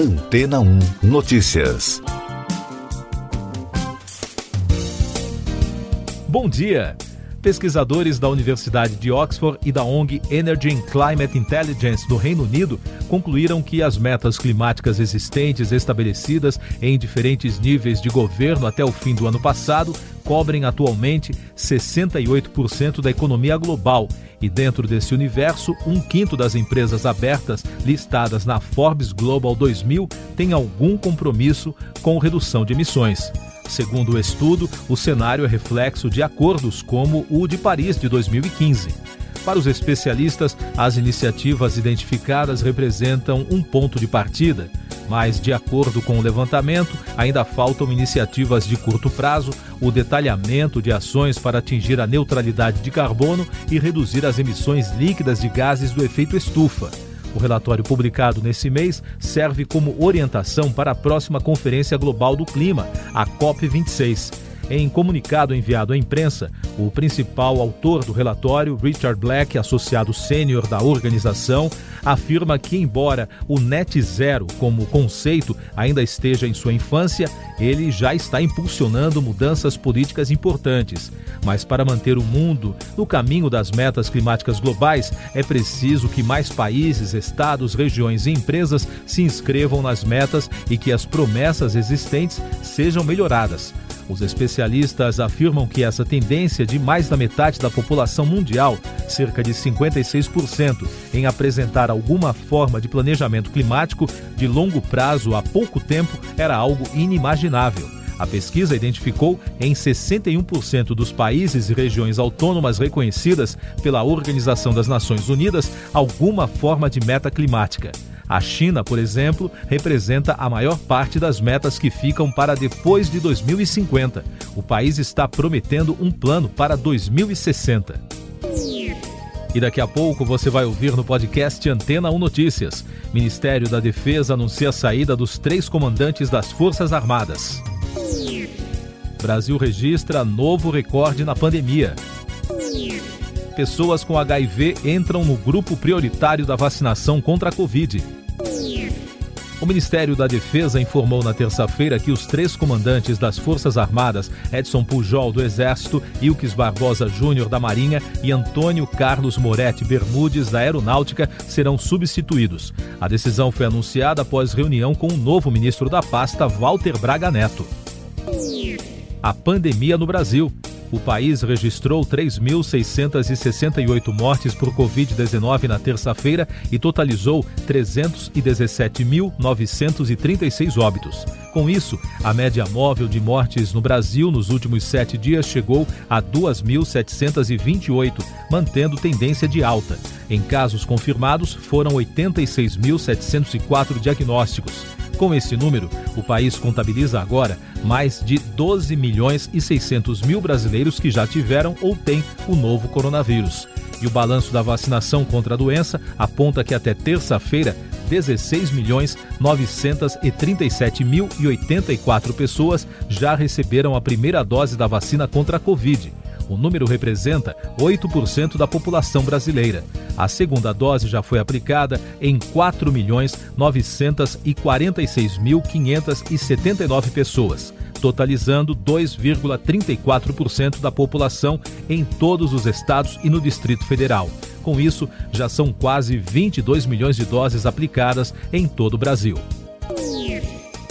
Antena 1 Notícias. Bom dia! Pesquisadores da Universidade de Oxford e da ONG Energy and Climate Intelligence do Reino Unido concluíram que as metas climáticas existentes estabelecidas em diferentes níveis de governo até o fim do ano passado cobrem atualmente 68% da economia global e, dentro desse universo, um quinto das empresas abertas listadas na Forbes Global 2000 tem algum compromisso com redução de emissões. Segundo o estudo, o cenário é reflexo de acordos como o de Paris de 2015. Para os especialistas, as iniciativas identificadas representam um ponto de partida, mas, de acordo com o levantamento, ainda faltam iniciativas de curto prazo, o detalhamento de ações para atingir a neutralidade de carbono e reduzir as emissões líquidas de gases do efeito estufa. O relatório publicado nesse mês serve como orientação para a próxima Conferência Global do Clima, a COP26. Em comunicado enviado à imprensa, o principal autor do relatório, Richard Black, associado sênior da organização, afirma que, embora o net zero como conceito ainda esteja em sua infância, ele já está impulsionando mudanças políticas importantes. Mas para manter o mundo no caminho das metas climáticas globais, é preciso que mais países, estados, regiões e empresas se inscrevam nas metas e que as promessas existentes sejam melhoradas. Os especialistas afirmam que essa tendência de mais da metade da população mundial, cerca de 56%, em apresentar alguma forma de planejamento climático de longo prazo há pouco tempo era algo inimaginável. A pesquisa identificou em 61% dos países e regiões autônomas reconhecidas pela Organização das Nações Unidas alguma forma de meta climática. A China, por exemplo, representa a maior parte das metas que ficam para depois de 2050. O país está prometendo um plano para 2060. E daqui a pouco você vai ouvir no podcast Antena 1 Notícias. Ministério da Defesa anuncia a saída dos três comandantes das Forças Armadas. Brasil registra novo recorde na pandemia. Pessoas com HIV entram no grupo prioritário da vacinação contra a Covid. O Ministério da Defesa informou na terça-feira que os três comandantes das Forças Armadas, Edson Pujol do Exército, Ilques Barbosa Júnior da Marinha e Antônio Carlos Moretti Bermudes da Aeronáutica, serão substituídos. A decisão foi anunciada após reunião com o novo ministro da pasta, Walter Braga Neto. A pandemia no Brasil. O país registrou 3.668 mortes por Covid-19 na terça-feira e totalizou 317.936 óbitos. Com isso, a média móvel de mortes no Brasil nos últimos sete dias chegou a 2.728, mantendo tendência de alta. Em casos confirmados, foram 86.704 diagnósticos. Com esse número, o país contabiliza agora mais de 12 milhões e 600 mil brasileiros que já tiveram ou têm o novo coronavírus. E o balanço da vacinação contra a doença aponta que até terça-feira 16 milhões 937 mil e 84 pessoas já receberam a primeira dose da vacina contra a Covid. O número representa 8% da população brasileira. A segunda dose já foi aplicada em 4.946.579 pessoas, totalizando 2,34% da população em todos os estados e no Distrito Federal. Com isso, já são quase 22 milhões de doses aplicadas em todo o Brasil.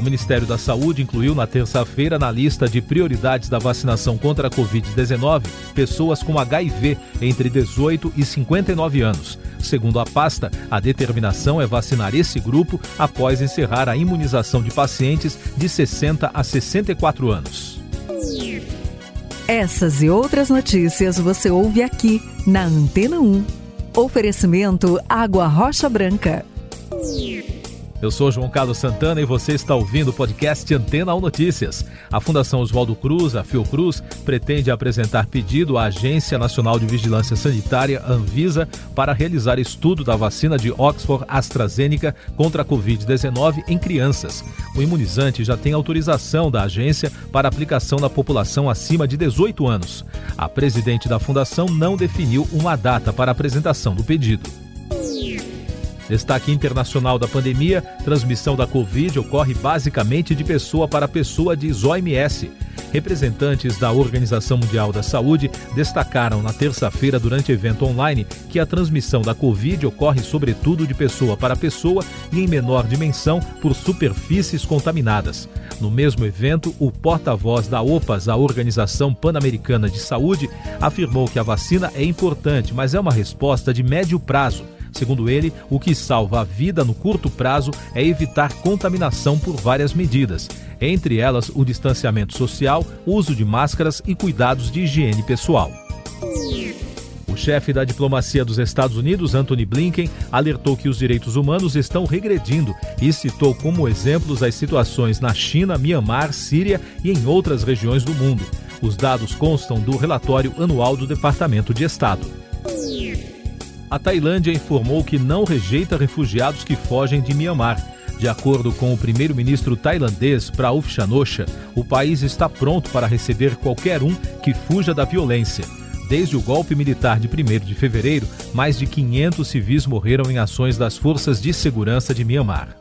O Ministério da Saúde incluiu na terça-feira na lista de prioridades da vacinação contra a Covid-19 pessoas com HIV entre 18 e 59 anos. Segundo a pasta, a determinação é vacinar esse grupo após encerrar a imunização de pacientes de 60 a 64 anos. Essas e outras notícias você ouve aqui na Antena 1. Oferecimento Água Rocha Branca. Eu sou João Carlos Santana e você está ouvindo o podcast Antena 1 Notícias. A Fundação Oswaldo Cruz, a Fiocruz, pretende apresentar pedido à Agência Nacional de Vigilância Sanitária, Anvisa, para realizar estudo da vacina de Oxford AstraZeneca contra a Covid-19 em crianças. O imunizante já tem autorização da agência para aplicação na população acima de 18 anos. A presidente da fundação não definiu uma data para a apresentação do pedido. Destaque internacional da pandemia: transmissão da Covid ocorre basicamente de pessoa para pessoa, diz OMS. Representantes da Organização Mundial da Saúde destacaram na terça-feira, durante evento online, que a transmissão da Covid ocorre sobretudo de pessoa para pessoa e em menor dimensão por superfícies contaminadas. No mesmo evento, o porta-voz da OPAS, a Organização Pan-Americana de Saúde, afirmou que a vacina é importante, mas é uma resposta de médio prazo. Segundo ele, o que salva a vida no curto prazo é evitar contaminação por várias medidas entre elas o distanciamento social, uso de máscaras e cuidados de higiene pessoal. O chefe da diplomacia dos Estados Unidos, Anthony Blinken, alertou que os direitos humanos estão regredindo e citou como exemplos as situações na China, Mianmar, Síria e em outras regiões do mundo. Os dados constam do relatório anual do Departamento de Estado. A Tailândia informou que não rejeita refugiados que fogem de Mianmar de acordo com o primeiro-ministro tailandês Prauf Chanosha, o país está pronto para receber qualquer um que fuja da violência. Desde o golpe militar de 1 de fevereiro, mais de 500 civis morreram em ações das forças de segurança de Myanmar.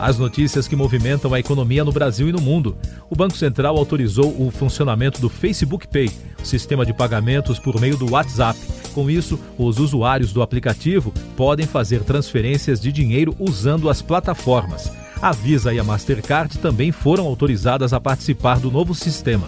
As notícias que movimentam a economia no Brasil e no mundo. O Banco Central autorizou o funcionamento do Facebook Pay, sistema de pagamentos por meio do WhatsApp com isso, os usuários do aplicativo podem fazer transferências de dinheiro usando as plataformas. A Visa e a Mastercard também foram autorizadas a participar do novo sistema.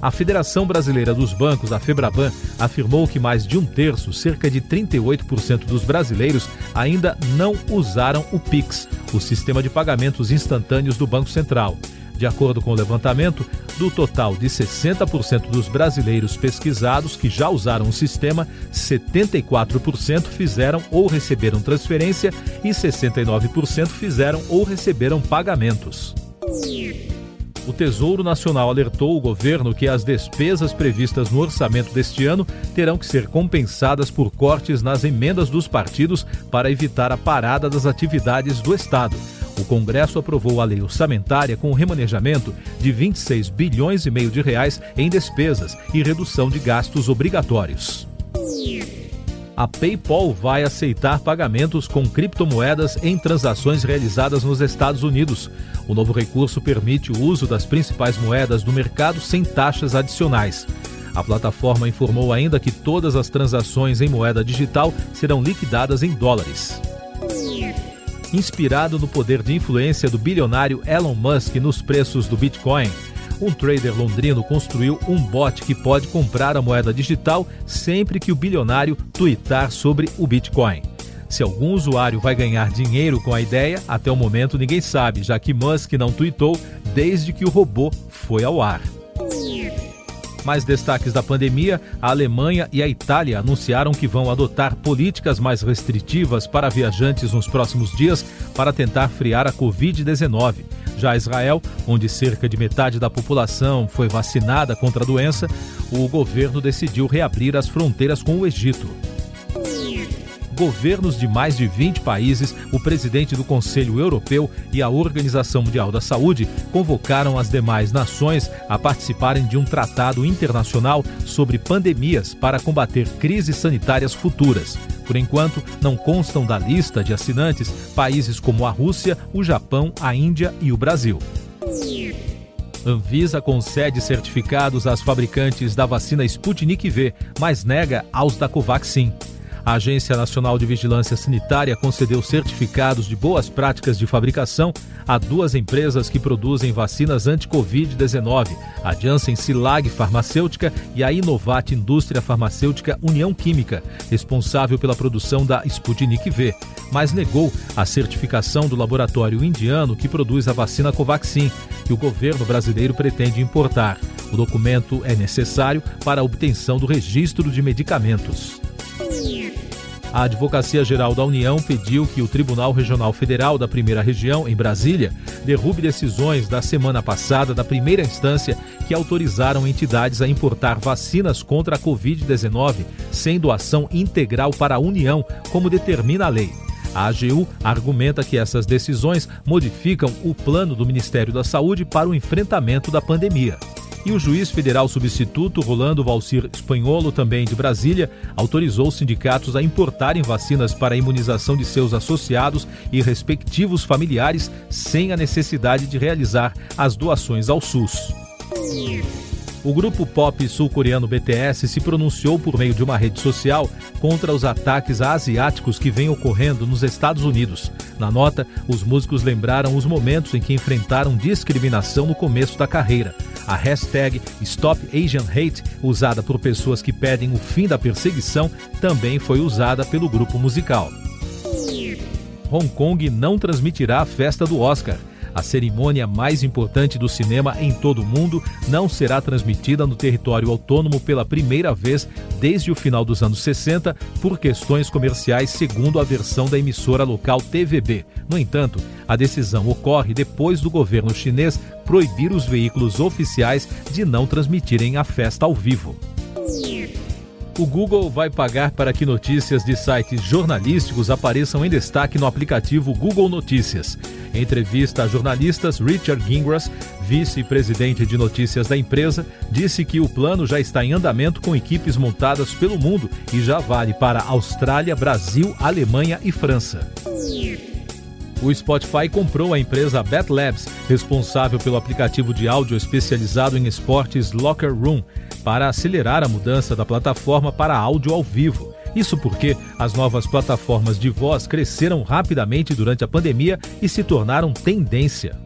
A Federação Brasileira dos Bancos, a Febraban, afirmou que mais de um terço, cerca de 38% dos brasileiros, ainda não usaram o Pix, o sistema de pagamentos instantâneos do Banco Central. De acordo com o levantamento, do total de 60% dos brasileiros pesquisados que já usaram o sistema, 74% fizeram ou receberam transferência e 69% fizeram ou receberam pagamentos. O Tesouro Nacional alertou o governo que as despesas previstas no orçamento deste ano terão que ser compensadas por cortes nas emendas dos partidos para evitar a parada das atividades do Estado o Congresso aprovou a lei orçamentária com o remanejamento de 26 bilhões e meio de reais em despesas e redução de gastos obrigatórios. A PayPal vai aceitar pagamentos com criptomoedas em transações realizadas nos Estados Unidos. O novo recurso permite o uso das principais moedas do mercado sem taxas adicionais. A plataforma informou ainda que todas as transações em moeda digital serão liquidadas em dólares inspirado no poder de influência do bilionário Elon Musk nos preços do Bitcoin. Um trader londrino construiu um bot que pode comprar a moeda digital sempre que o bilionário twittar sobre o Bitcoin. Se algum usuário vai ganhar dinheiro com a ideia, até o momento ninguém sabe, já que Musk não tweetou desde que o robô foi ao ar. Mais destaques da pandemia: a Alemanha e a Itália anunciaram que vão adotar políticas mais restritivas para viajantes nos próximos dias para tentar frear a Covid-19. Já Israel, onde cerca de metade da população foi vacinada contra a doença, o governo decidiu reabrir as fronteiras com o Egito governos de mais de 20 países, o presidente do Conselho Europeu e a Organização Mundial da Saúde convocaram as demais nações a participarem de um tratado internacional sobre pandemias para combater crises sanitárias futuras. Por enquanto, não constam da lista de assinantes países como a Rússia, o Japão, a Índia e o Brasil. Anvisa concede certificados às fabricantes da vacina Sputnik V, mas nega aos da Covaxin. A Agência Nacional de Vigilância Sanitária concedeu certificados de boas práticas de fabricação a duas empresas que produzem vacinas anti-Covid-19, a Janssen Silag Farmacêutica e a Inovat Indústria Farmacêutica União Química, responsável pela produção da Sputnik V, mas negou a certificação do laboratório indiano que produz a vacina Covaxin, que o governo brasileiro pretende importar. O documento é necessário para a obtenção do registro de medicamentos. A Advocacia Geral da União pediu que o Tribunal Regional Federal da Primeira Região, em Brasília, derrube decisões da semana passada da primeira instância que autorizaram entidades a importar vacinas contra a Covid-19 sem doação integral para a União, como determina a lei. A AGU argumenta que essas decisões modificam o plano do Ministério da Saúde para o enfrentamento da pandemia. E o juiz federal substituto Rolando Valcir Espanholo, também de Brasília, autorizou os sindicatos a importarem vacinas para a imunização de seus associados e respectivos familiares sem a necessidade de realizar as doações ao SUS. O grupo pop sul-coreano BTS se pronunciou por meio de uma rede social contra os ataques a asiáticos que vêm ocorrendo nos Estados Unidos. Na nota, os músicos lembraram os momentos em que enfrentaram discriminação no começo da carreira. A hashtag Stop Asian Hate, usada por pessoas que pedem o fim da perseguição, também foi usada pelo grupo musical. Hong Kong não transmitirá a festa do Oscar. A cerimônia mais importante do cinema em todo o mundo não será transmitida no território autônomo pela primeira vez desde o final dos anos 60 por questões comerciais, segundo a versão da emissora local TVB. No entanto, a decisão ocorre depois do governo chinês proibir os veículos oficiais de não transmitirem a festa ao vivo. O Google vai pagar para que notícias de sites jornalísticos apareçam em destaque no aplicativo Google Notícias. Em entrevista a jornalistas, Richard Gingras, vice-presidente de notícias da empresa, disse que o plano já está em andamento com equipes montadas pelo mundo e já vale para Austrália, Brasil, Alemanha e França. O Spotify comprou a empresa Bet Labs, responsável pelo aplicativo de áudio especializado em esportes Locker Room, para acelerar a mudança da plataforma para áudio ao vivo. Isso porque as novas plataformas de voz cresceram rapidamente durante a pandemia e se tornaram tendência.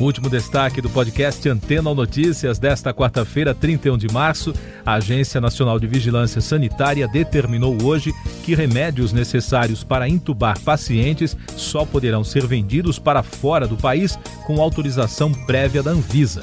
Último destaque do podcast Antena Notícias desta quarta-feira, 31 de março. A Agência Nacional de Vigilância Sanitária determinou hoje que remédios necessários para intubar pacientes só poderão ser vendidos para fora do país com autorização prévia da Anvisa.